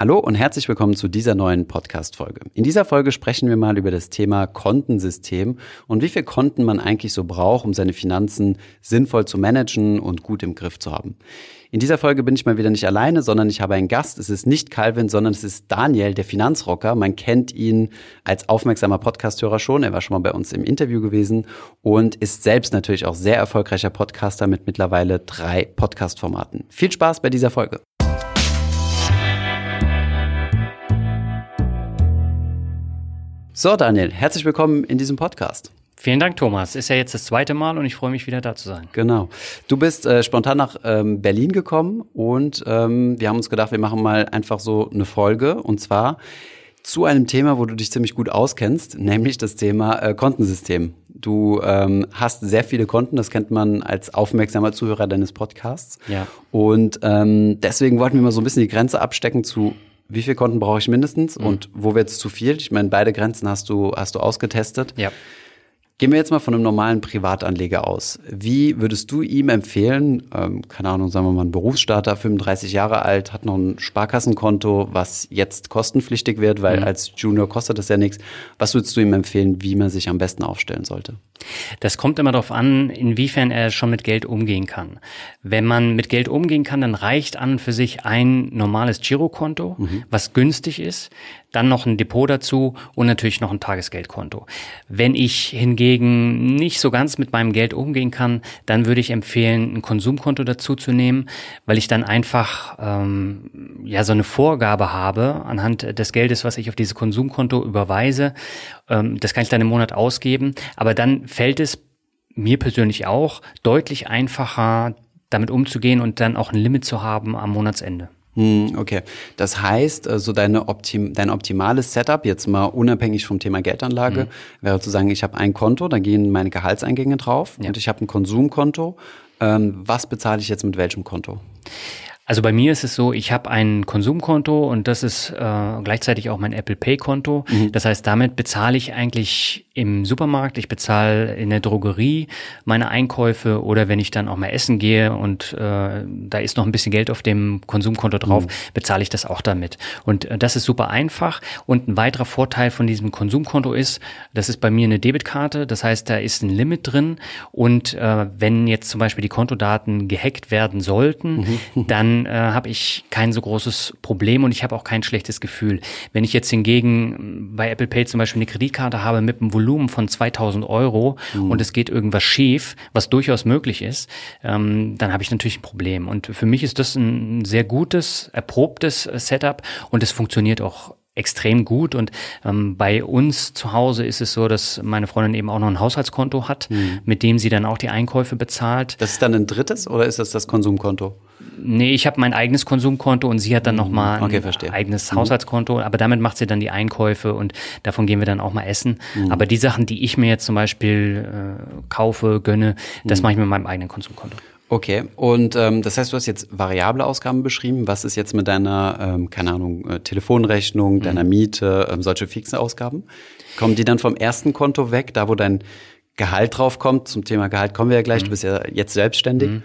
Hallo und herzlich willkommen zu dieser neuen Podcast-Folge. In dieser Folge sprechen wir mal über das Thema Kontensystem und wie viel Konten man eigentlich so braucht, um seine Finanzen sinnvoll zu managen und gut im Griff zu haben. In dieser Folge bin ich mal wieder nicht alleine, sondern ich habe einen Gast. Es ist nicht Calvin, sondern es ist Daniel, der Finanzrocker. Man kennt ihn als aufmerksamer Podcasthörer schon. Er war schon mal bei uns im Interview gewesen und ist selbst natürlich auch sehr erfolgreicher Podcaster mit mittlerweile drei Podcast-Formaten. Viel Spaß bei dieser Folge. So, Daniel, herzlich willkommen in diesem Podcast. Vielen Dank, Thomas. Ist ja jetzt das zweite Mal und ich freue mich wieder da zu sein. Genau. Du bist äh, spontan nach ähm, Berlin gekommen und ähm, wir haben uns gedacht, wir machen mal einfach so eine Folge und zwar zu einem Thema, wo du dich ziemlich gut auskennst, nämlich das Thema äh, Kontensystem. Du ähm, hast sehr viele Konten, das kennt man als aufmerksamer Zuhörer deines Podcasts. Ja. Und ähm, deswegen wollten wir mal so ein bisschen die Grenze abstecken zu wie viele Konten brauche ich mindestens mhm. und wo wird es zu viel? Ich meine, beide Grenzen hast du, hast du ausgetestet. Ja. Gehen wir jetzt mal von einem normalen Privatanleger aus. Wie würdest du ihm empfehlen, ähm, keine Ahnung, sagen wir mal ein Berufsstarter, 35 Jahre alt, hat noch ein Sparkassenkonto, was jetzt kostenpflichtig wird, weil mhm. als Junior kostet das ja nichts. Was würdest du ihm empfehlen, wie man sich am besten aufstellen sollte? Das kommt immer darauf an, inwiefern er schon mit Geld umgehen kann. Wenn man mit Geld umgehen kann, dann reicht an für sich ein normales Girokonto, mhm. was günstig ist dann noch ein Depot dazu und natürlich noch ein Tagesgeldkonto. Wenn ich hingegen nicht so ganz mit meinem Geld umgehen kann, dann würde ich empfehlen, ein Konsumkonto dazu zu nehmen, weil ich dann einfach ähm, ja so eine Vorgabe habe anhand des Geldes, was ich auf dieses Konsumkonto überweise. Ähm, das kann ich dann im Monat ausgeben, aber dann fällt es mir persönlich auch deutlich einfacher, damit umzugehen und dann auch ein Limit zu haben am Monatsende. Hm, okay. Das heißt, so also deine Optim dein optimales Setup, jetzt mal unabhängig vom Thema Geldanlage, mhm. wäre zu sagen, ich habe ein Konto, da gehen meine Gehaltseingänge drauf ja. und ich habe ein Konsumkonto. Ähm, was bezahle ich jetzt mit welchem Konto? Also bei mir ist es so, ich habe ein Konsumkonto und das ist äh, gleichzeitig auch mein Apple Pay Konto. Mhm. Das heißt, damit bezahle ich eigentlich im Supermarkt, ich bezahle in der Drogerie meine Einkäufe oder wenn ich dann auch mal essen gehe und äh, da ist noch ein bisschen Geld auf dem Konsumkonto drauf, mhm. bezahle ich das auch damit. Und äh, das ist super einfach. Und ein weiterer Vorteil von diesem Konsumkonto ist, das ist bei mir eine Debitkarte, das heißt, da ist ein Limit drin und äh, wenn jetzt zum Beispiel die Kontodaten gehackt werden sollten, mhm. dann äh, habe ich kein so großes Problem und ich habe auch kein schlechtes Gefühl. Wenn ich jetzt hingegen bei Apple Pay zum Beispiel eine Kreditkarte habe mit einem Volumen von 2000 Euro mhm. und es geht irgendwas schief, was durchaus möglich ist, ähm, dann habe ich natürlich ein Problem. Und für mich ist das ein sehr gutes, erprobtes Setup und es funktioniert auch extrem gut. Und ähm, bei uns zu Hause ist es so, dass meine Freundin eben auch noch ein Haushaltskonto hat, mhm. mit dem sie dann auch die Einkäufe bezahlt. Das ist dann ein drittes oder ist das das Konsumkonto? Nee, ich habe mein eigenes Konsumkonto und sie hat dann mhm. nochmal ein okay, eigenes mhm. Haushaltskonto. Aber damit macht sie dann die Einkäufe und davon gehen wir dann auch mal essen. Mhm. Aber die Sachen, die ich mir jetzt zum Beispiel äh, kaufe, gönne, das mhm. mache ich mit meinem eigenen Konsumkonto. Okay, und ähm, das heißt, du hast jetzt variable Ausgaben beschrieben. Was ist jetzt mit deiner, ähm, keine Ahnung, äh, Telefonrechnung, mhm. deiner Miete, ähm, solche fixen Ausgaben? Kommen die dann vom ersten Konto weg, da wo dein Gehalt drauf kommt? Zum Thema Gehalt kommen wir ja gleich. Mhm. Du bist ja jetzt selbstständig. Mhm.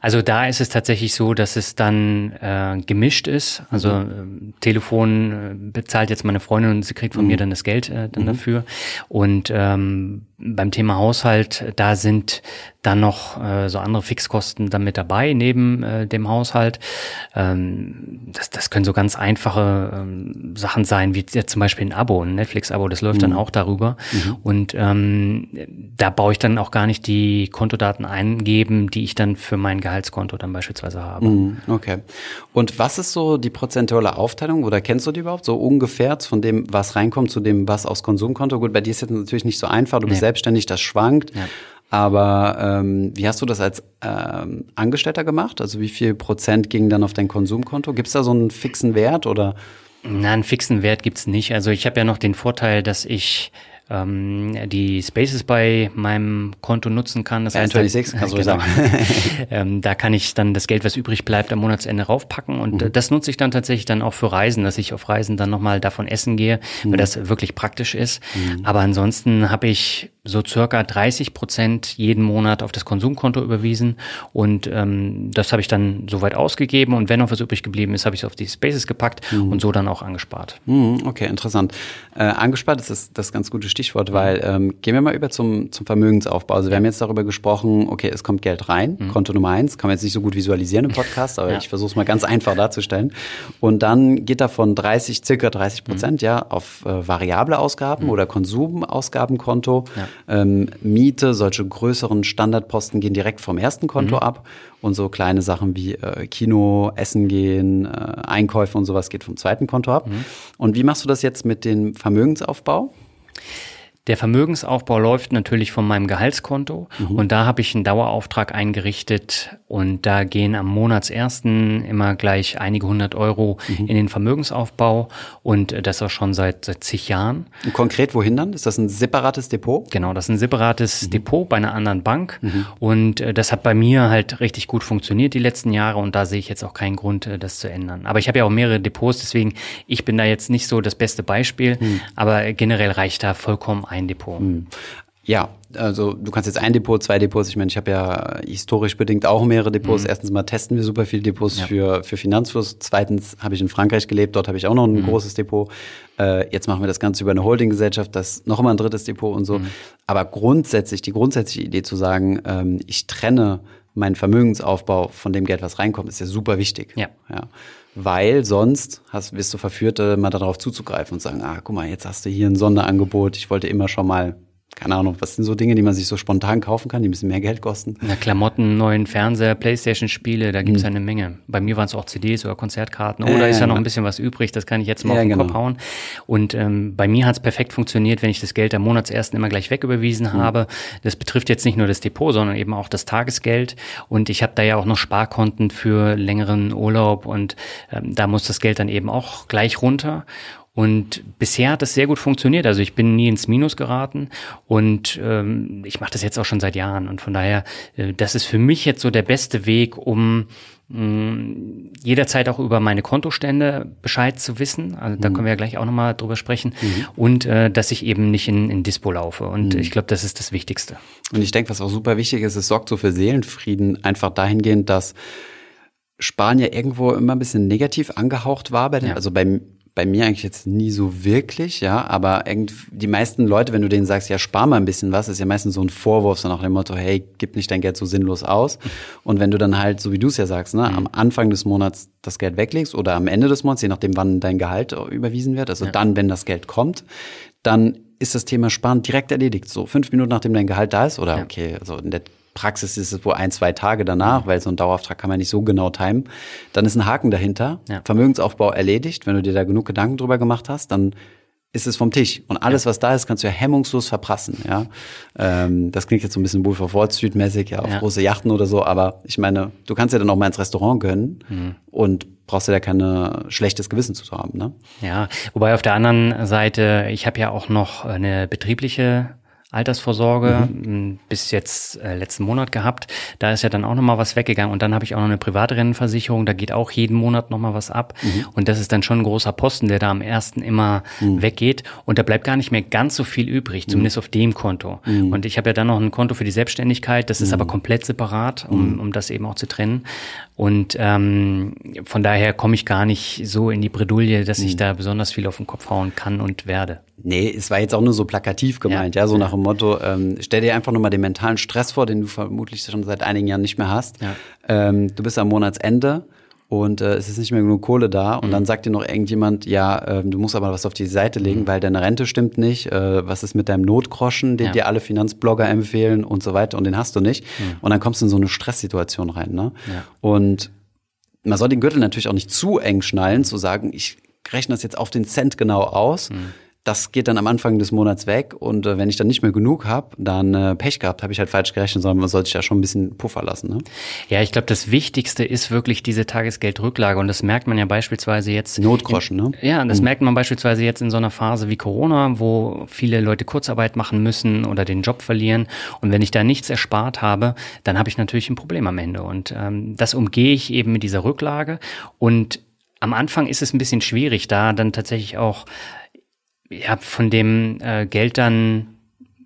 Also da ist es tatsächlich so, dass es dann äh, gemischt ist. Also mhm. äh, Telefon äh, bezahlt jetzt meine Freundin und sie kriegt von mhm. mir dann das Geld äh, dann mhm. dafür. Und ähm, beim Thema Haushalt, da sind dann noch äh, so andere Fixkosten dann mit dabei neben äh, dem Haushalt. Ähm, das, das können so ganz einfache ähm, Sachen sein, wie jetzt zum Beispiel ein Abo, ein Netflix-Abo, das läuft mhm. dann auch darüber. Mhm. Und ähm, da baue ich dann auch gar nicht die Kontodaten eingeben, die ich dann für mein Gehaltskonto dann beispielsweise habe. Mhm. Okay. Und was ist so die prozentuale Aufteilung oder kennst du die überhaupt? So ungefähr von dem, was reinkommt, zu dem, was aus Konsumkonto? Gut, bei dir ist jetzt natürlich nicht so einfach, du bist nee. selbstständig, das schwankt. Ja. Aber ähm, wie hast du das als ähm, Angestellter gemacht? Also wie viel Prozent ging dann auf dein Konsumkonto? Gibt es da so einen fixen Wert oder? Na, einen fixen Wert gibt's nicht. Also ich habe ja noch den Vorteil, dass ich ähm, die Spaces bei meinem Konto nutzen kann. Das heißt, 26, kannst du genau. sagen. ähm, da kann ich dann das Geld, was übrig bleibt, am Monatsende raufpacken. Und mhm. das nutze ich dann tatsächlich dann auch für Reisen, dass ich auf Reisen dann nochmal davon essen gehe, mhm. weil das wirklich praktisch ist. Mhm. Aber ansonsten habe ich so circa 30 Prozent jeden Monat auf das Konsumkonto überwiesen und ähm, das habe ich dann soweit ausgegeben und wenn noch was übrig geblieben ist, habe ich es auf die Spaces gepackt mhm. und so dann auch angespart. Mhm, okay, interessant. Äh, angespart ist das, das ganz gute Stichwort, weil ähm, gehen wir mal über zum, zum Vermögensaufbau. Also wir haben jetzt darüber gesprochen, okay, es kommt Geld rein, mhm. Konto Nummer eins, kann man jetzt nicht so gut visualisieren im Podcast, aber ja. ich versuche es mal ganz einfach darzustellen. Und dann geht davon 30, circa 30 Prozent mhm. ja auf äh, variable Ausgaben mhm. oder Konsumausgabenkonto. Ja ähm, Miete, solche größeren Standardposten gehen direkt vom ersten Konto mhm. ab und so kleine Sachen wie äh, Kino, Essen gehen, äh, Einkäufe und sowas geht vom zweiten Konto ab. Mhm. Und wie machst du das jetzt mit dem Vermögensaufbau? Der Vermögensaufbau läuft natürlich von meinem Gehaltskonto mhm. und da habe ich einen Dauerauftrag eingerichtet und da gehen am Monatsersten immer gleich einige hundert Euro mhm. in den Vermögensaufbau und das auch schon seit, seit zig Jahren. Und konkret wohin dann? Ist das ein separates Depot? Genau, das ist ein separates mhm. Depot bei einer anderen Bank mhm. und äh, das hat bei mir halt richtig gut funktioniert die letzten Jahre und da sehe ich jetzt auch keinen Grund, äh, das zu ändern. Aber ich habe ja auch mehrere Depots, deswegen ich bin da jetzt nicht so das beste Beispiel, mhm. aber generell reicht da vollkommen ein Depot. Ja, also du kannst jetzt ein Depot, zwei Depots. Ich meine, ich habe ja historisch bedingt auch mehrere Depots. Mhm. Erstens mal testen wir super viele Depots ja. für, für Finanzfluss. Zweitens habe ich in Frankreich gelebt, dort habe ich auch noch ein mhm. großes Depot. Äh, jetzt machen wir das Ganze über eine Holdinggesellschaft, das noch immer ein drittes Depot und so. Mhm. Aber grundsätzlich, die grundsätzliche Idee zu sagen, ähm, ich trenne meinen Vermögensaufbau von dem Geld, was reinkommt, ist ja super wichtig. Ja. ja weil sonst hast, wirst du verführt, äh, mal darauf zuzugreifen und sagen, ah, guck mal, jetzt hast du hier ein Sonderangebot, ich wollte immer schon mal keine Ahnung, was sind so Dinge, die man sich so spontan kaufen kann, die ein bisschen mehr Geld kosten? Na, Klamotten, neuen Fernseher, Playstation-Spiele, da gibt es mhm. eine Menge. Bei mir waren es auch CDs oder Konzertkarten. Oder äh, ist ja noch ein bisschen was übrig, das kann ich jetzt mal ja, auf den genau. Kopf hauen. Und ähm, bei mir hat es perfekt funktioniert, wenn ich das Geld am Monatsersten immer gleich wegüberwiesen mhm. habe. Das betrifft jetzt nicht nur das Depot, sondern eben auch das Tagesgeld. Und ich habe da ja auch noch Sparkonten für längeren Urlaub und ähm, da muss das Geld dann eben auch gleich runter. Und bisher hat das sehr gut funktioniert. Also ich bin nie ins Minus geraten und ähm, ich mache das jetzt auch schon seit Jahren. Und von daher, äh, das ist für mich jetzt so der beste Weg, um mh, mm, jederzeit auch über meine Kontostände Bescheid zu wissen. Also da mhm. können wir ja gleich auch nochmal drüber sprechen. Mhm. Und äh, dass ich eben nicht in, in Dispo laufe. Und mhm. ich glaube, das ist das Wichtigste. Und ich denke, was auch super wichtig ist, es sorgt so für Seelenfrieden einfach dahingehend, dass Sparen ja irgendwo immer ein bisschen negativ angehaucht war bei den, ja. also beim bei mir eigentlich jetzt nie so wirklich, ja, aber die meisten Leute, wenn du denen sagst, ja, spar mal ein bisschen was, ist ja meistens so ein Vorwurf, so nach dem Motto, hey, gib nicht dein Geld so sinnlos aus. Und wenn du dann halt, so wie du es ja sagst, ne, mhm. am Anfang des Monats das Geld weglegst oder am Ende des Monats, je nachdem, wann dein Gehalt überwiesen wird, also ja. dann, wenn das Geld kommt, dann ist das Thema Sparen direkt erledigt. So fünf Minuten nachdem dein Gehalt da ist, oder ja. okay, also in der Praxis ist es wohl ein, zwei Tage danach, weil so ein Dauerauftrag kann man nicht so genau timen. Dann ist ein Haken dahinter. Ja. Vermögensaufbau erledigt. Wenn du dir da genug Gedanken drüber gemacht hast, dann ist es vom Tisch. Und alles, ja. was da ist, kannst du ja hemmungslos verprassen. Ja, ähm, Das klingt jetzt so ein bisschen Wolf of Wall Street mäßig, ja, auf ja. große Yachten oder so. Aber ich meine, du kannst ja dann auch mal ins Restaurant gönnen mhm. und brauchst ja da keine schlechtes Gewissen zu haben. Ne? Ja, wobei auf der anderen Seite, ich habe ja auch noch eine betriebliche Altersvorsorge mhm. bis jetzt äh, letzten Monat gehabt. Da ist ja dann auch nochmal was weggegangen und dann habe ich auch noch eine Privatrennenversicherung, da geht auch jeden Monat nochmal was ab mhm. und das ist dann schon ein großer Posten, der da am ersten immer mhm. weggeht und da bleibt gar nicht mehr ganz so viel übrig, zumindest mhm. auf dem Konto. Mhm. Und ich habe ja dann noch ein Konto für die Selbstständigkeit, das ist aber mhm. komplett separat, um, um das eben auch zu trennen. Und ähm, von daher komme ich gar nicht so in die Bredouille, dass ich da besonders viel auf den Kopf hauen kann und werde. Nee, es war jetzt auch nur so plakativ gemeint, ja, ja so nach dem Motto, ähm, stell dir einfach nur mal den mentalen Stress vor, den du vermutlich schon seit einigen Jahren nicht mehr hast. Ja. Ähm, du bist am Monatsende und äh, es ist nicht mehr genug Kohle da und mhm. dann sagt dir noch irgendjemand, ja, äh, du musst aber was auf die Seite legen, mhm. weil deine Rente stimmt nicht, äh, was ist mit deinem Notgroschen, den ja. dir alle Finanzblogger empfehlen und so weiter und den hast du nicht mhm. und dann kommst du in so eine Stresssituation rein, ne? Ja. Und man soll den Gürtel natürlich auch nicht zu eng schnallen, zu sagen, ich rechne das jetzt auf den Cent genau aus. Das geht dann am Anfang des Monats weg und äh, wenn ich dann nicht mehr genug habe, dann äh, Pech gehabt, habe ich halt falsch gerechnet, sondern man sollte sich ja schon ein bisschen Puffer lassen. Ne? Ja, ich glaube, das Wichtigste ist wirklich diese Tagesgeldrücklage und das merkt man ja beispielsweise jetzt. Notgroschen, in, ne? Ja, das mhm. merkt man beispielsweise jetzt in so einer Phase wie Corona, wo viele Leute Kurzarbeit machen müssen oder den Job verlieren und wenn ich da nichts erspart habe, dann habe ich natürlich ein Problem am Ende und ähm, das umgehe ich eben mit dieser Rücklage und am Anfang ist es ein bisschen schwierig, da dann tatsächlich auch ja, von dem äh, Geld dann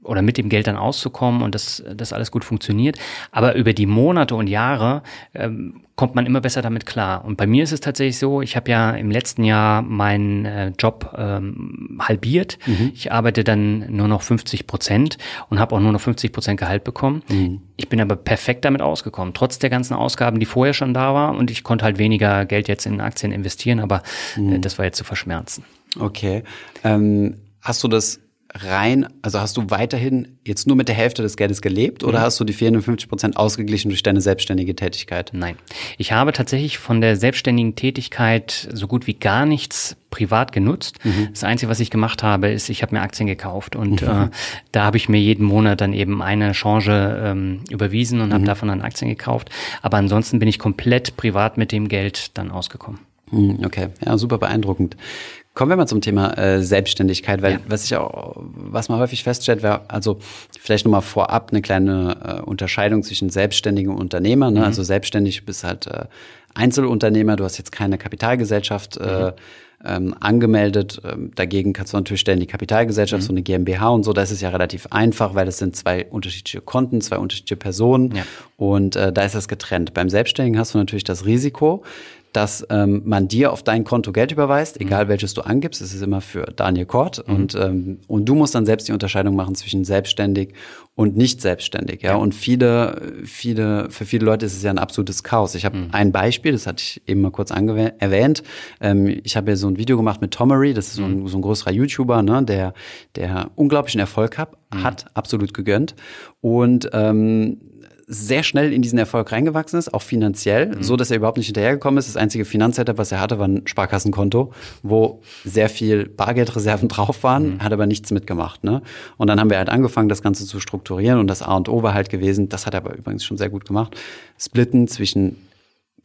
oder mit dem Geld dann auszukommen und dass das alles gut funktioniert. Aber über die Monate und Jahre ähm, kommt man immer besser damit klar. Und bei mir ist es tatsächlich so, ich habe ja im letzten Jahr meinen äh, Job ähm, halbiert. Mhm. Ich arbeite dann nur noch 50 Prozent und habe auch nur noch 50 Prozent Gehalt bekommen. Mhm. Ich bin aber perfekt damit ausgekommen, trotz der ganzen Ausgaben, die vorher schon da waren. Und ich konnte halt weniger Geld jetzt in Aktien investieren, aber äh, mhm. äh, das war jetzt zu verschmerzen. Okay. Ähm, hast du das rein, also hast du weiterhin jetzt nur mit der Hälfte des Geldes gelebt oder mhm. hast du die 54 Prozent ausgeglichen durch deine selbstständige Tätigkeit? Nein. Ich habe tatsächlich von der selbstständigen Tätigkeit so gut wie gar nichts privat genutzt. Mhm. Das Einzige, was ich gemacht habe, ist, ich habe mir Aktien gekauft und mhm. äh, da habe ich mir jeden Monat dann eben eine Chance ähm, überwiesen und habe mhm. davon dann Aktien gekauft. Aber ansonsten bin ich komplett privat mit dem Geld dann ausgekommen. Mhm, okay, ja, super beeindruckend. Kommen wir mal zum Thema äh, Selbstständigkeit, weil ja. was ich auch, was man häufig feststellt, wäre, also vielleicht nochmal vorab eine kleine äh, Unterscheidung zwischen selbstständigen und Unternehmer. Ne? Mhm. Also selbstständig bist halt äh, Einzelunternehmer, du hast jetzt keine Kapitalgesellschaft äh, mhm. ähm, angemeldet. Ähm, dagegen kannst du natürlich stellen die Kapitalgesellschaft, mhm. so eine GmbH und so. Da ist ja relativ einfach, weil das sind zwei unterschiedliche Konten, zwei unterschiedliche Personen ja. und äh, da ist das getrennt. Beim Selbstständigen hast du natürlich das Risiko, dass ähm, man dir auf dein Konto Geld überweist, mhm. egal mhm. welches du angibst. Es ist immer für Daniel Kort mhm. und ähm, und du musst dann selbst die Unterscheidung machen zwischen selbstständig und nicht selbstständig. Ja, ja. und viele viele für viele Leute ist es ja ein absolutes Chaos. Ich habe mhm. ein Beispiel, das hatte ich eben mal kurz erwähnt. Ähm, ich habe ja so ein Video gemacht mit Tomery, das ist so ein, mhm. so ein größerer YouTuber, ne, der der unglaublichen Erfolg hat, mhm. hat absolut gegönnt und ähm, sehr schnell in diesen Erfolg reingewachsen ist, auch finanziell, mhm. so dass er überhaupt nicht hinterhergekommen ist. Das einzige Finanzsetup, was er hatte, war ein Sparkassenkonto, wo sehr viel Bargeldreserven drauf waren, mhm. hat aber nichts mitgemacht. Ne? Und dann haben wir halt angefangen, das Ganze zu strukturieren und das A und O war halt gewesen, das hat er aber übrigens schon sehr gut gemacht, splitten zwischen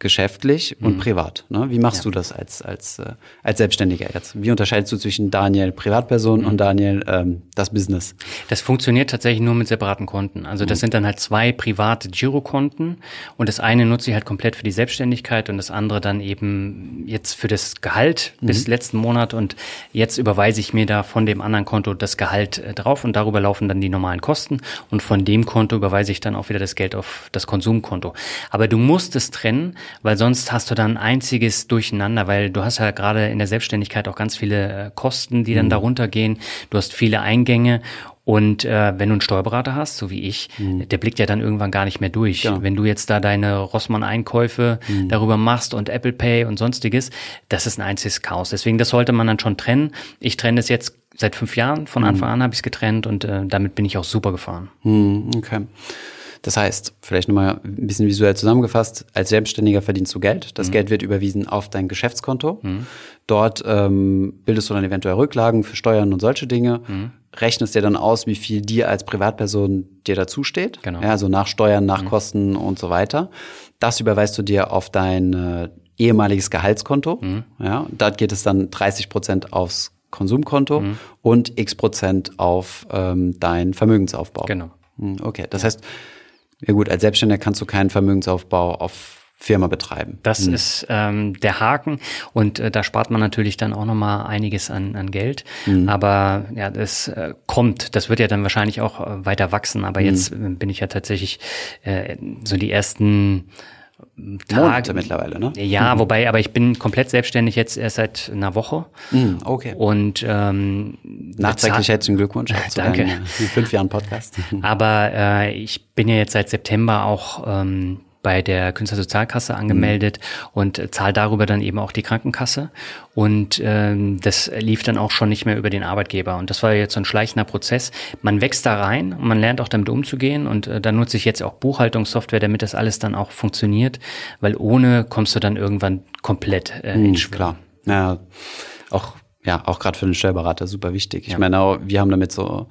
geschäftlich und mhm. privat. Ne? Wie machst ja. du das als, als, äh, als Selbstständiger jetzt? Wie unterscheidest du zwischen Daniel Privatperson mhm. und Daniel ähm, das Business? Das funktioniert tatsächlich nur mit separaten Konten. Also das mhm. sind dann halt zwei private Girokonten und das eine nutze ich halt komplett für die Selbstständigkeit und das andere dann eben jetzt für das Gehalt bis mhm. letzten Monat und jetzt überweise ich mir da von dem anderen Konto das Gehalt äh, drauf und darüber laufen dann die normalen Kosten und von dem Konto überweise ich dann auch wieder das Geld auf das Konsumkonto. Aber du musst es trennen, weil sonst hast du dann einziges Durcheinander, weil du hast ja gerade in der Selbstständigkeit auch ganz viele äh, Kosten, die dann mhm. darunter gehen. Du hast viele Eingänge und äh, wenn du einen Steuerberater hast, so wie ich, mhm. der blickt ja dann irgendwann gar nicht mehr durch. Ja. Wenn du jetzt da deine Rossmann-Einkäufe mhm. darüber machst und Apple Pay und sonstiges, das ist ein einziges Chaos. Deswegen, das sollte man dann schon trennen. Ich trenne das jetzt seit fünf Jahren. Von mhm. Anfang an habe ich es getrennt und äh, damit bin ich auch super gefahren. Mhm, okay. Das heißt, vielleicht nochmal ein bisschen visuell zusammengefasst, als Selbstständiger verdienst du Geld. Das mhm. Geld wird überwiesen auf dein Geschäftskonto. Mhm. Dort ähm, bildest du dann eventuell Rücklagen für Steuern und solche Dinge. Mhm. Rechnest dir dann aus, wie viel dir als Privatperson dir dazu steht. Genau. Ja, also nach Steuern, nach mhm. Kosten und so weiter. Das überweist du dir auf dein äh, ehemaliges Gehaltskonto. Mhm. Ja, dort geht es dann 30 Prozent aufs Konsumkonto mhm. und x Prozent auf ähm, dein Vermögensaufbau. Genau. Hm, okay, das heißt, ja gut, als Selbstständiger kannst du keinen Vermögensaufbau auf Firma betreiben. Das hm. ist ähm, der Haken und äh, da spart man natürlich dann auch nochmal einiges an, an Geld. Hm. Aber ja, das äh, kommt, das wird ja dann wahrscheinlich auch äh, weiter wachsen. Aber hm. jetzt äh, bin ich ja tatsächlich äh, so die ersten Tage mittlerweile, ne? Ja, mhm. wobei, aber ich bin komplett selbstständig jetzt erst seit einer Woche. Mhm, okay. Und ähm, nachträglich herzlichen Glückwunsch zu Danke. fünf Jahren Podcast. aber äh, ich bin ja jetzt seit September auch ähm, bei der Künstlersozialkasse angemeldet mhm. und zahlt darüber dann eben auch die Krankenkasse. Und ähm, das lief dann auch schon nicht mehr über den Arbeitgeber. Und das war jetzt so ein schleichender Prozess. Man wächst da rein und man lernt auch damit umzugehen. Und äh, da nutze ich jetzt auch Buchhaltungssoftware, damit das alles dann auch funktioniert. Weil ohne kommst du dann irgendwann komplett äh, mhm, in Schwimmen. Klar. Ja, auch ja, auch gerade für den Steuerberater super wichtig. Ich ja. meine, wir haben damit so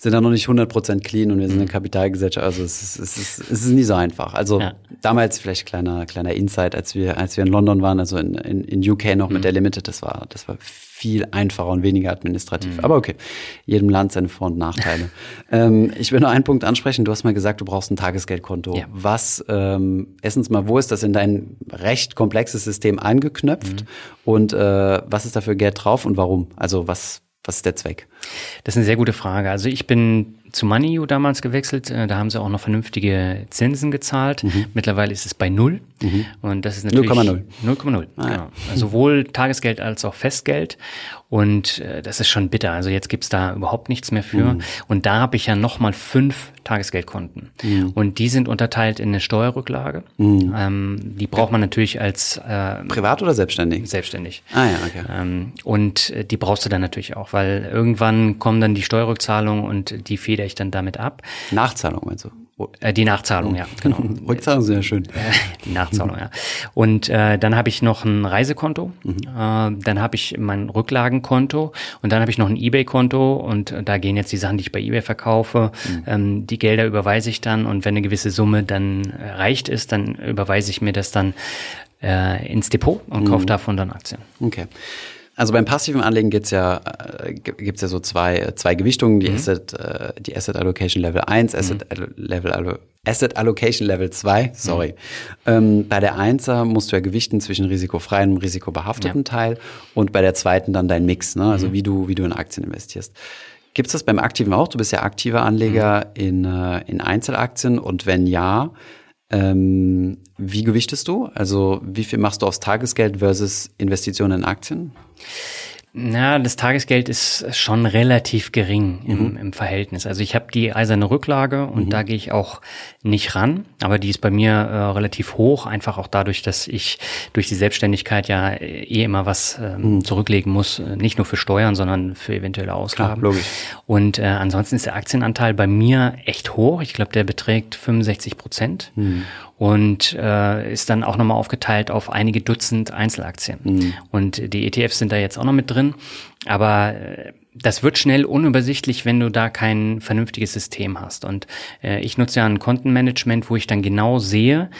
sind da noch nicht 100% clean und wir sind eine mhm. Kapitalgesellschaft. Also es ist, es ist, es ist nie so einfach. Also ja. damals vielleicht kleiner, kleiner Insight, als wir, als wir in London waren, also in, in, in UK noch mhm. mit der Limited, das war, das war viel einfacher und weniger administrativ. Mhm. Aber okay, jedem Land seine Vor- und Nachteile. ähm, ich will nur einen Punkt ansprechen. Du hast mal gesagt, du brauchst ein Tagesgeldkonto. Ja. Was, ähm, erstens mal, wo ist das in dein recht komplexes System angeknöpft? Mhm. Und äh, was ist da für Geld drauf und warum? Also was, was ist der Zweck? Das ist eine sehr gute Frage. Also ich bin zu MoneyU damals gewechselt. Äh, da haben sie auch noch vernünftige Zinsen gezahlt. Mhm. Mittlerweile ist es bei null. Mhm. Und das ist natürlich 0,0. 0,0. Ah, genau. Ja. Also sowohl Tagesgeld als auch Festgeld. Und äh, das ist schon bitter. Also jetzt gibt's da überhaupt nichts mehr für. Mhm. Und da habe ich ja nochmal fünf Tagesgeldkonten. Mhm. Und die sind unterteilt in eine Steuerrücklage. Mhm. Ähm, die braucht man natürlich als äh, Privat oder selbstständig? Selbstständig. Ah ja, okay. Ähm, und äh, die brauchst du dann natürlich auch, weil irgendwann kommen dann die Steuerrückzahlungen und die federe ich dann damit ab. Nachzahlung meinst du? Äh, die Nachzahlung, ja, genau. Rückzahlung ja schön. die Nachzahlung, ja. Und äh, dann habe ich noch ein Reisekonto, mhm. äh, dann habe ich mein Rücklagenkonto und dann habe ich noch ein Ebay-Konto und da gehen jetzt die Sachen, die ich bei Ebay verkaufe. Mhm. Ähm, die Gelder überweise ich dann und wenn eine gewisse Summe dann erreicht ist, dann überweise ich mir das dann äh, ins Depot und mhm. kaufe davon dann Aktien. Okay. Also beim passiven Anlegen gibt's ja, äh, gibt's ja so zwei, zwei Gewichtungen, die, mhm. Asset, äh, die Asset Allocation Level 1, Asset, mhm. Level, Allo, Asset Allocation Level 2, sorry. Mhm. Ähm, bei der 1er musst du ja gewichten zwischen risikofreiem und risikobehafteten ja. Teil und bei der zweiten dann dein Mix, ne? also mhm. wie, du, wie du in Aktien investierst. Gibt's das beim Aktiven auch? Du bist ja aktiver Anleger mhm. in, äh, in Einzelaktien und wenn ja, ähm, wie gewichtest du? Also wie viel machst du aufs Tagesgeld versus Investitionen in Aktien? Na, das Tagesgeld ist schon relativ gering im, mhm. im Verhältnis. Also ich habe die eiserne Rücklage und mhm. da gehe ich auch nicht ran, aber die ist bei mir äh, relativ hoch, einfach auch dadurch, dass ich durch die Selbstständigkeit ja äh, eh immer was äh, mhm. zurücklegen muss, äh, nicht nur für Steuern, sondern für eventuelle Ausgaben. Klar, logisch. Und äh, ansonsten ist der Aktienanteil bei mir echt hoch. Ich glaube, der beträgt 65 Prozent. Und äh, ist dann auch nochmal aufgeteilt auf einige Dutzend Einzelaktien. Mhm. Und die ETFs sind da jetzt auch noch mit drin. Aber äh, das wird schnell unübersichtlich, wenn du da kein vernünftiges System hast. Und äh, ich nutze ja ein Kontenmanagement, wo ich dann genau sehe,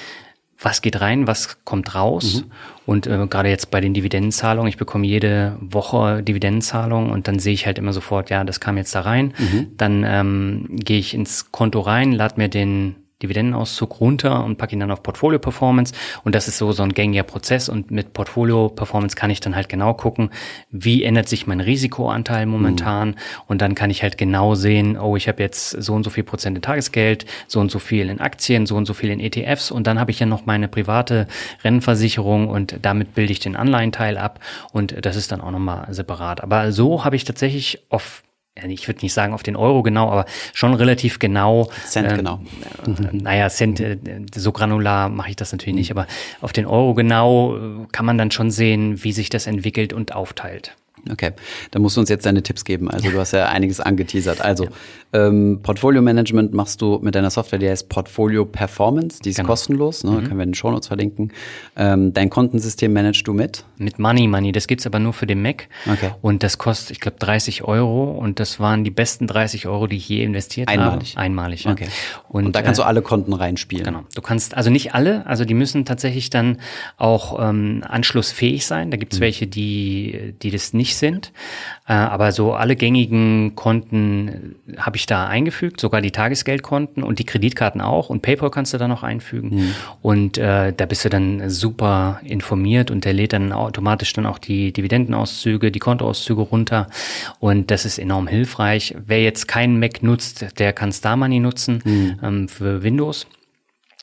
was geht rein, was kommt raus. Mhm. Und äh, gerade jetzt bei den Dividendenzahlungen, ich bekomme jede Woche Dividendenzahlungen und dann sehe ich halt immer sofort, ja, das kam jetzt da rein. Mhm. Dann ähm, gehe ich ins Konto rein, lade mir den Dividendenauszug runter und packe ihn dann auf Portfolio Performance. Und das ist so, so ein gängiger Prozess. Und mit Portfolio Performance kann ich dann halt genau gucken, wie ändert sich mein Risikoanteil momentan. Mhm. Und dann kann ich halt genau sehen, oh, ich habe jetzt so und so viel Prozent in Tagesgeld, so und so viel in Aktien, so und so viel in ETFs. Und dann habe ich ja noch meine private Rennversicherung und damit bilde ich den Anleihenteil ab. Und das ist dann auch nochmal separat. Aber so habe ich tatsächlich auf ich würde nicht sagen auf den Euro genau, aber schon relativ genau. Cent äh, genau. Naja, Cent, äh, so granular mache ich das natürlich nicht, aber auf den Euro genau äh, kann man dann schon sehen, wie sich das entwickelt und aufteilt. Okay, dann musst du uns jetzt deine Tipps geben. Also du hast ja einiges angeteasert. Also ja. ähm, Portfolio Management machst du mit deiner Software, die heißt Portfolio Performance. Die ist genau. kostenlos, ne? Mhm. können wir in den Shownotes verlinken. Ähm, dein Kontensystem managst du mit? Mit Money Money. Das gibt's aber nur für den Mac. Okay. Und das kostet, ich glaube, 30 Euro. Und das waren die besten 30 Euro, die ich je investiert Einmalig. habe. Einmalig. Ja. Okay. Und, und da kannst äh, du alle Konten reinspielen. Genau. Du kannst, also nicht alle, also die müssen tatsächlich dann auch ähm, anschlussfähig sein. Da gibt's mhm. welche, die, die das nicht sind. Äh, aber so alle gängigen Konten äh, habe ich da eingefügt, sogar die Tagesgeldkonten und die Kreditkarten auch und PayPal kannst du da noch einfügen. Mhm. Und äh, da bist du dann super informiert und der lädt dann automatisch dann auch die Dividendenauszüge, die Kontoauszüge runter und das ist enorm hilfreich. Wer jetzt keinen Mac nutzt, der kann Star Money nutzen mhm. ähm, für Windows.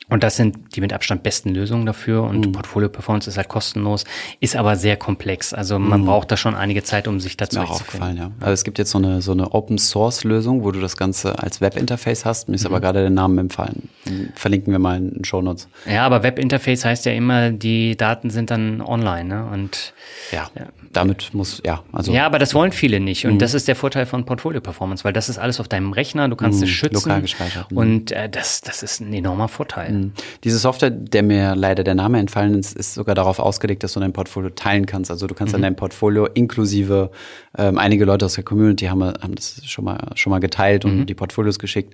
Und das sind die mit Abstand besten Lösungen dafür. Und mhm. Portfolio Performance ist halt kostenlos, ist aber sehr komplex. Also man mhm. braucht da schon einige Zeit, um sich dazu zu aufgefallen, ja. Also es gibt jetzt so eine, so eine Open Source Lösung, wo du das Ganze als Webinterface hast. Mir ist mhm. aber gerade der Name empfallen. Verlinken wir mal in den Show Notes. Ja, aber Webinterface heißt ja immer, die Daten sind dann online, ne? Und ja, ja. damit muss, ja, also. Ja, aber das wollen viele nicht. Und mhm. das ist der Vorteil von Portfolio Performance, weil das ist alles auf deinem Rechner, du kannst es mhm. schützen. Lokal gespeichert. Mhm. Und äh, das, das ist ein enormer Vorteil. Mhm. Diese Software, der mir leider der Name entfallen ist, ist sogar darauf ausgelegt, dass du dein Portfolio teilen kannst. Also du kannst mhm. dann dein Portfolio inklusive, ähm, einige Leute aus der Community haben, haben das schon mal, schon mal geteilt und mhm. die Portfolios geschickt.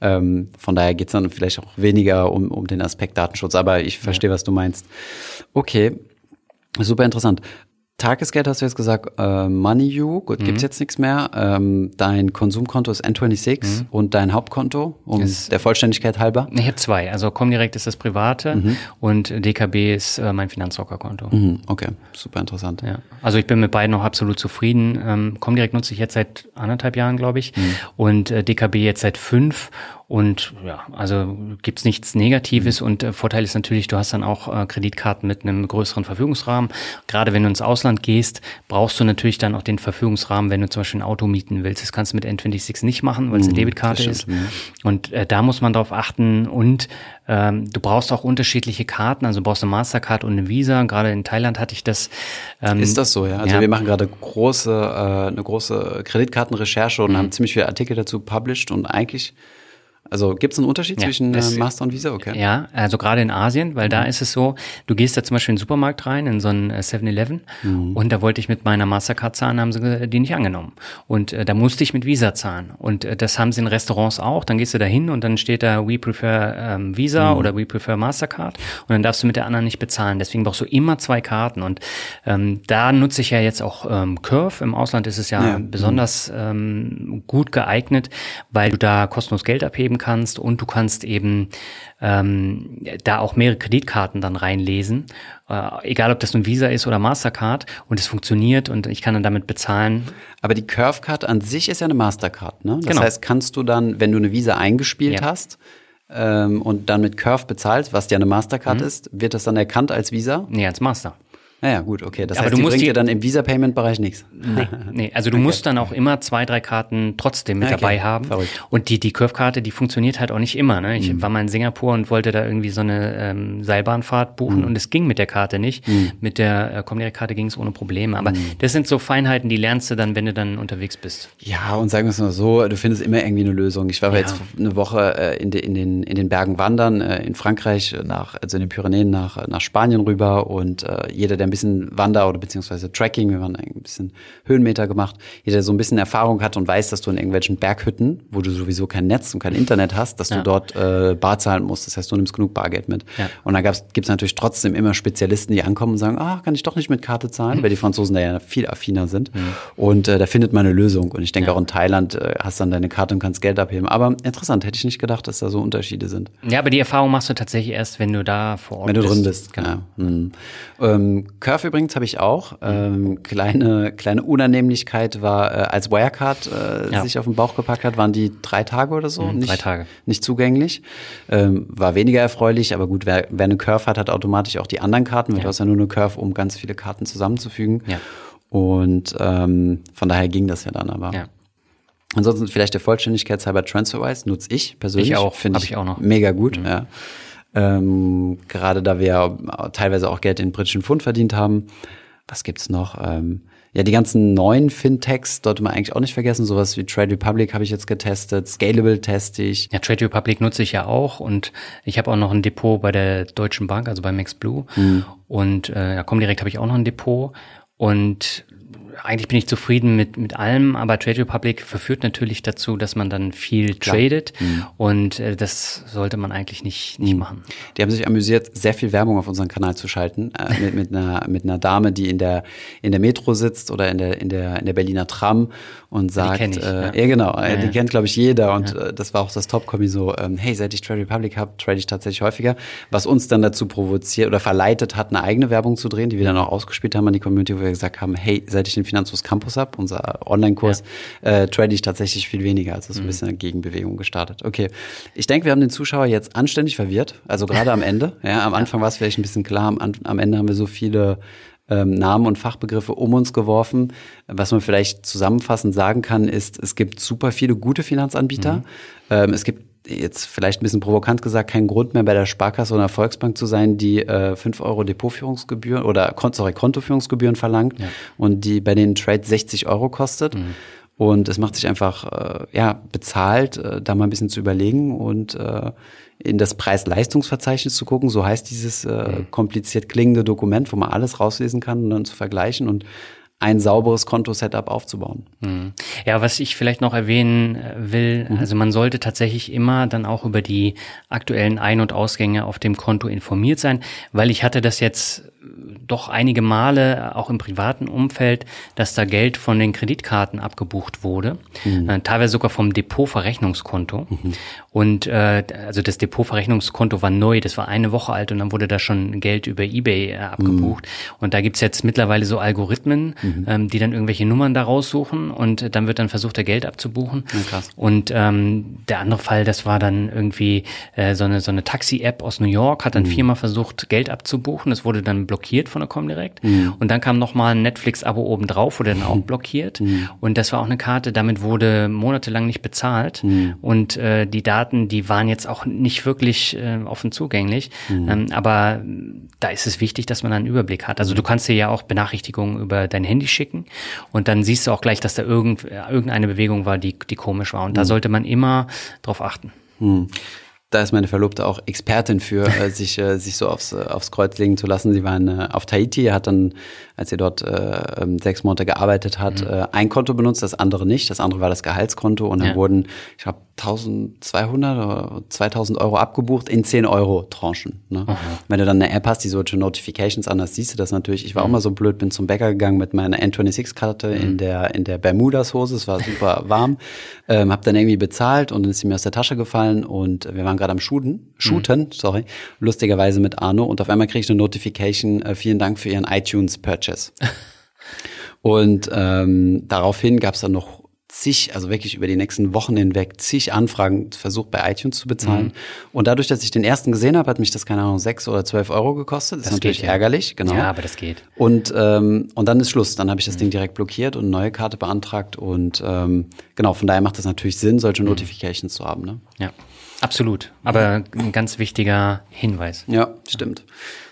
Ähm, von daher geht's dann vielleicht auch weniger um, um den Aspekt Datenschutz, aber ich verstehe, ja. was du meinst. Okay, super interessant. Tagesgeld hast du jetzt gesagt, äh, MoneyU, gut, mhm. gibt's jetzt nichts mehr. Ähm, dein Konsumkonto ist N26 mhm. und dein Hauptkonto, um yes. der Vollständigkeit halber? Ich habe zwei. Also Comdirect ist das private mhm. und DKB ist äh, mein Finanzrockerkonto. Mhm. Okay, super interessant. Ja. Also ich bin mit beiden noch absolut zufrieden. Ähm, Comdirect nutze ich jetzt seit anderthalb Jahren, glaube ich, mhm. und äh, DKB jetzt seit fünf. Und ja, also gibt's nichts Negatives mhm. und äh, Vorteil ist natürlich, du hast dann auch äh, Kreditkarten mit einem größeren Verfügungsrahmen. Gerade wenn du ins Ausland gehst, brauchst du natürlich dann auch den Verfügungsrahmen, wenn du zum Beispiel ein Auto mieten willst. Das kannst du mit N26 nicht machen, weil es eine mhm, Debitkarte ist. Mhm. Und äh, da muss man darauf achten und ähm, du brauchst auch unterschiedliche Karten, also du brauchst eine Mastercard und eine Visa. Gerade in Thailand hatte ich das. Ähm, ist das so, ja? Also ja. wir machen gerade große, äh, eine große Kreditkartenrecherche und mhm. haben ziemlich viele Artikel dazu published und eigentlich also gibt es einen Unterschied ja, zwischen das, äh, Master und Visa? Okay. Ja, also gerade in Asien, weil mhm. da ist es so, du gehst da zum Beispiel in den Supermarkt rein, in so einen 7-Eleven äh, mhm. und da wollte ich mit meiner Mastercard zahlen, haben sie die nicht angenommen. Und äh, da musste ich mit Visa zahlen. Und äh, das haben sie in Restaurants auch. Dann gehst du da hin und dann steht da We prefer ähm, Visa mhm. oder We prefer Mastercard und dann darfst du mit der anderen nicht bezahlen. Deswegen brauchst du immer zwei Karten. Und ähm, da nutze ich ja jetzt auch ähm, Curve. Im Ausland ist es ja, ja. besonders ähm, gut geeignet, weil du da kostenlos Geld abheben kannst und du kannst eben ähm, da auch mehrere Kreditkarten dann reinlesen, äh, egal ob das nun Visa ist oder Mastercard und es funktioniert und ich kann dann damit bezahlen. Aber die Curve-Card an sich ist ja eine Mastercard, ne? Das genau. heißt, kannst du dann, wenn du eine Visa eingespielt ja. hast, ähm, und dann mit Curve bezahlst, was ja eine Mastercard mhm. ist, wird das dann erkannt als Visa? Nee, als Master. Naja, gut, okay. Das aber heißt, du musst bringt dir dann im Visa-Payment-Bereich nichts. Nee, nee, also du okay. musst dann auch immer zwei, drei Karten trotzdem mit okay. dabei haben. Verrückt. Und die, die Curve-Karte, die funktioniert halt auch nicht immer. Ne? Ich mhm. war mal in Singapur und wollte da irgendwie so eine ähm, Seilbahnfahrt buchen mhm. und es ging mit der Karte nicht. Mhm. Mit der äh, Comdirect-Karte ging es ohne Probleme. Aber mhm. das sind so Feinheiten, die lernst du dann, wenn du dann unterwegs bist. Ja, und sagen wir es mal so, du findest immer irgendwie eine Lösung. Ich war ja. jetzt eine Woche äh, in, de, in, den, in den Bergen wandern, äh, in Frankreich, nach, also in den Pyrenäen nach, nach Spanien rüber und äh, jeder, der bisschen wandert oder beziehungsweise Tracking, wir haben ein bisschen Höhenmeter gemacht. Jeder, der so ein bisschen Erfahrung hat und weiß, dass du in irgendwelchen Berghütten, wo du sowieso kein Netz und kein Internet hast, dass ja. du dort äh, Bar zahlen musst. Das heißt, du nimmst genug Bargeld mit. Ja. Und da gibt es natürlich trotzdem immer Spezialisten, die ankommen und sagen, ah, kann ich doch nicht mit Karte zahlen, mhm. weil die Franzosen da ja viel affiner sind. Mhm. Und äh, da findet man eine Lösung. Und ich denke ja. auch in Thailand äh, hast dann deine Karte und kannst Geld abheben. Aber interessant, hätte ich nicht gedacht, dass da so Unterschiede sind. Ja, aber die Erfahrung machst du tatsächlich erst, wenn du da vor Ort bist. Wenn du drin bist, genau. Mhm. Ähm, Curve übrigens habe ich auch. Ähm, kleine, kleine Unannehmlichkeit war, äh, als Wirecard äh, ja. sich auf den Bauch gepackt hat, waren die drei Tage oder so mhm, nicht, drei Tage. nicht zugänglich. Ähm, war weniger erfreulich, aber gut, wer, wer eine Curve hat, hat automatisch auch die anderen Karten, weil ja. du hast ja nur eine Curve, um ganz viele Karten zusammenzufügen. Ja. Und ähm, von daher ging das ja dann aber. Ja. Ansonsten vielleicht der Vollständigkeit halber TransferWise nutze ich persönlich. Ich auch, finde ich, ich auch noch. Mega gut, mhm. ja. Ähm, gerade da wir teilweise auch Geld in britischen Pfund verdient haben. Was gibt's noch? Ähm, ja, die ganzen neuen Fintechs sollte man eigentlich auch nicht vergessen. Sowas wie Trade Republic habe ich jetzt getestet, Scalable teste ich. Ja, Trade Republic nutze ich ja auch und ich habe auch noch ein Depot bei der Deutschen Bank, also bei MaxBlue. Mhm. Und äh, ja, direkt habe ich auch noch ein Depot. Und eigentlich bin ich zufrieden mit, mit allem, aber Trade Republic verführt natürlich dazu, dass man dann viel Klar. tradet mhm. und äh, das sollte man eigentlich nicht, nicht mhm. machen. Die haben sich amüsiert, sehr viel Werbung auf unseren Kanal zu schalten, äh, mit, mit, einer, mit einer Dame, die in der, in der Metro sitzt oder in der, in der, in der Berliner Tram und sagt, die ich, äh, ja. ja. genau, ja, die ja. kennt glaube ich jeder und äh, das war auch das Top-Kommi so, ähm, hey, seit ich Trade Republic habe, trade ich tatsächlich häufiger, was uns dann dazu provoziert oder verleitet hat, eine eigene Werbung zu drehen, die wir dann auch ausgespielt haben an die Community, wo wir gesagt haben, hey, seit ich den Finanzfluss Campus habe, unser Online-Kurs, äh, trade ich tatsächlich viel weniger, also so ein mhm. bisschen eine Gegenbewegung gestartet. Okay, ich denke, wir haben den Zuschauer jetzt anständig verwirrt, also gerade am Ende, ja, am Anfang war es vielleicht ein bisschen klar, am, am Ende haben wir so viele ähm, Namen und Fachbegriffe um uns geworfen. Was man vielleicht zusammenfassend sagen kann, ist, es gibt super viele gute Finanzanbieter. Mhm. Ähm, es gibt jetzt vielleicht ein bisschen provokant gesagt, keinen Grund mehr bei der Sparkasse oder Volksbank zu sein, die äh, 5 Euro Depotführungsgebühren oder sorry, Kontoführungsgebühren verlangt ja. und die bei den Trades 60 Euro kostet. Mhm. Und es macht sich einfach äh, ja bezahlt, äh, da mal ein bisschen zu überlegen und äh, in das Preis-Leistungsverzeichnis zu gucken. So heißt dieses äh, mhm. kompliziert klingende Dokument, wo man alles rauslesen kann und dann zu vergleichen und ein sauberes Konto-Setup aufzubauen. Mhm. Ja, was ich vielleicht noch erwähnen äh, will, mhm. also man sollte tatsächlich immer dann auch über die aktuellen Ein- und Ausgänge auf dem Konto informiert sein, weil ich hatte das jetzt doch einige Male, auch im privaten Umfeld, dass da Geld von den Kreditkarten abgebucht wurde, mhm. äh, teilweise sogar vom Depotverrechnungskonto. Mhm. Und äh, also das Depotverrechnungskonto war neu, das war eine Woche alt und dann wurde da schon Geld über Ebay äh, abgebucht. Mhm. Und da gibt's jetzt mittlerweile so Algorithmen, mhm. ähm, die dann irgendwelche Nummern da raussuchen und dann wird dann versucht, da Geld abzubuchen. Ja. Und ähm, der andere Fall, das war dann irgendwie äh, so eine, so eine Taxi-App aus New York, hat dann mhm. viermal versucht, Geld abzubuchen. Das wurde dann blockiert von der Comdirect. Mhm. Und dann kam nochmal ein Netflix-Abo obendrauf, wurde dann auch mhm. blockiert. Mhm. Und das war auch eine Karte, damit wurde monatelang nicht bezahlt. Mhm. Und äh, die Daten, die waren jetzt auch nicht wirklich äh, offen zugänglich. Mhm. Ähm, aber da ist es wichtig, dass man einen Überblick hat. Also du kannst dir ja auch Benachrichtigungen über dein Handy schicken und dann siehst du auch gleich, dass da irgend, irgendeine Bewegung war, die, die komisch war. Und da sollte man immer drauf achten. Da ist meine Verlobte auch Expertin für, äh, sich, äh, sich so aufs, äh, aufs Kreuz legen zu lassen. Sie war in, äh, auf Tahiti, hat dann, als sie dort äh, ähm, sechs Monate gearbeitet hat, mhm. äh, ein Konto benutzt, das andere nicht. Das andere war das Gehaltskonto und dann ja. wurden, ich glaube, 1200 oder 2000 Euro abgebucht in 10 Euro Tranchen. Ne? Wenn du dann eine App hast, die solche Notifications an hast, siehst du das natürlich. Ich war mhm. auch mal so blöd, bin zum Bäcker gegangen mit meiner N26-Karte mhm. in der, in der Bermudas-Hose. Es war super warm. ähm, hab dann irgendwie bezahlt und dann ist sie mir aus der Tasche gefallen und wir waren gerade am Shooten, Shooten, mhm. sorry, lustigerweise mit Arno und auf einmal kriege ich eine Notification, äh, vielen Dank für Ihren iTunes-Purchase. und ähm, daraufhin gab es dann noch zig, also wirklich über die nächsten Wochen hinweg zig Anfragen versucht bei iTunes zu bezahlen. Mhm. Und dadurch, dass ich den ersten gesehen habe, hat mich das, keine Ahnung, sechs oder zwölf Euro gekostet. Das, das ist natürlich geht, ärgerlich, genau. Ja, aber das geht. Und, ähm, und dann ist Schluss. Dann habe ich das mhm. Ding direkt blockiert und eine neue Karte beantragt. Und ähm, genau, von daher macht es natürlich Sinn, solche mhm. Notifications zu haben. Ne? Ja. Absolut. Aber ein ganz wichtiger Hinweis. Ja, stimmt.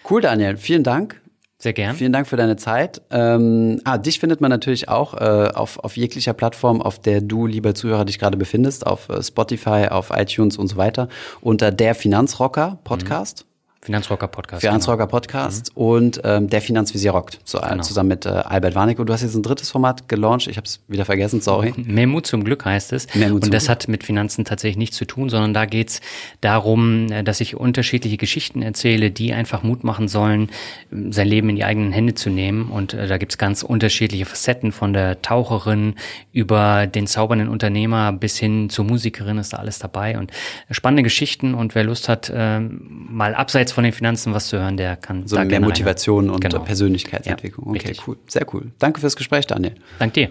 Cool, Daniel. Vielen Dank. Sehr gern. Vielen Dank für deine Zeit. Ähm, ah, dich findet man natürlich auch äh, auf, auf jeglicher Plattform, auf der du, lieber Zuhörer, dich gerade befindest, auf äh, Spotify, auf iTunes und so weiter, unter der Finanzrocker Podcast. Mhm. Finanzrocker Podcast. Finanzrocker genau. Podcast mhm. und ähm, der Finanzvisier rockt, so, äh, genau. zusammen mit äh, Albert Warnick. Und du hast jetzt ein drittes Format gelauncht, ich habe es wieder vergessen, sorry. Mehr Mut zum Glück heißt es. Mehr Mut und das Glück. hat mit Finanzen tatsächlich nichts zu tun, sondern da geht's darum, äh, dass ich unterschiedliche Geschichten erzähle, die einfach Mut machen sollen, sein Leben in die eigenen Hände zu nehmen. Und äh, da gibt's ganz unterschiedliche Facetten von der Taucherin über den zaubernden Unternehmer bis hin zur Musikerin ist da alles dabei. Und spannende Geschichten und wer Lust hat, äh, mal abseits jetzt von den Finanzen was zu hören, der kann so mehr Motivation und genau. Persönlichkeitsentwicklung. Okay, richtig. cool. Sehr cool. Danke fürs Gespräch, Daniel. Dank dir.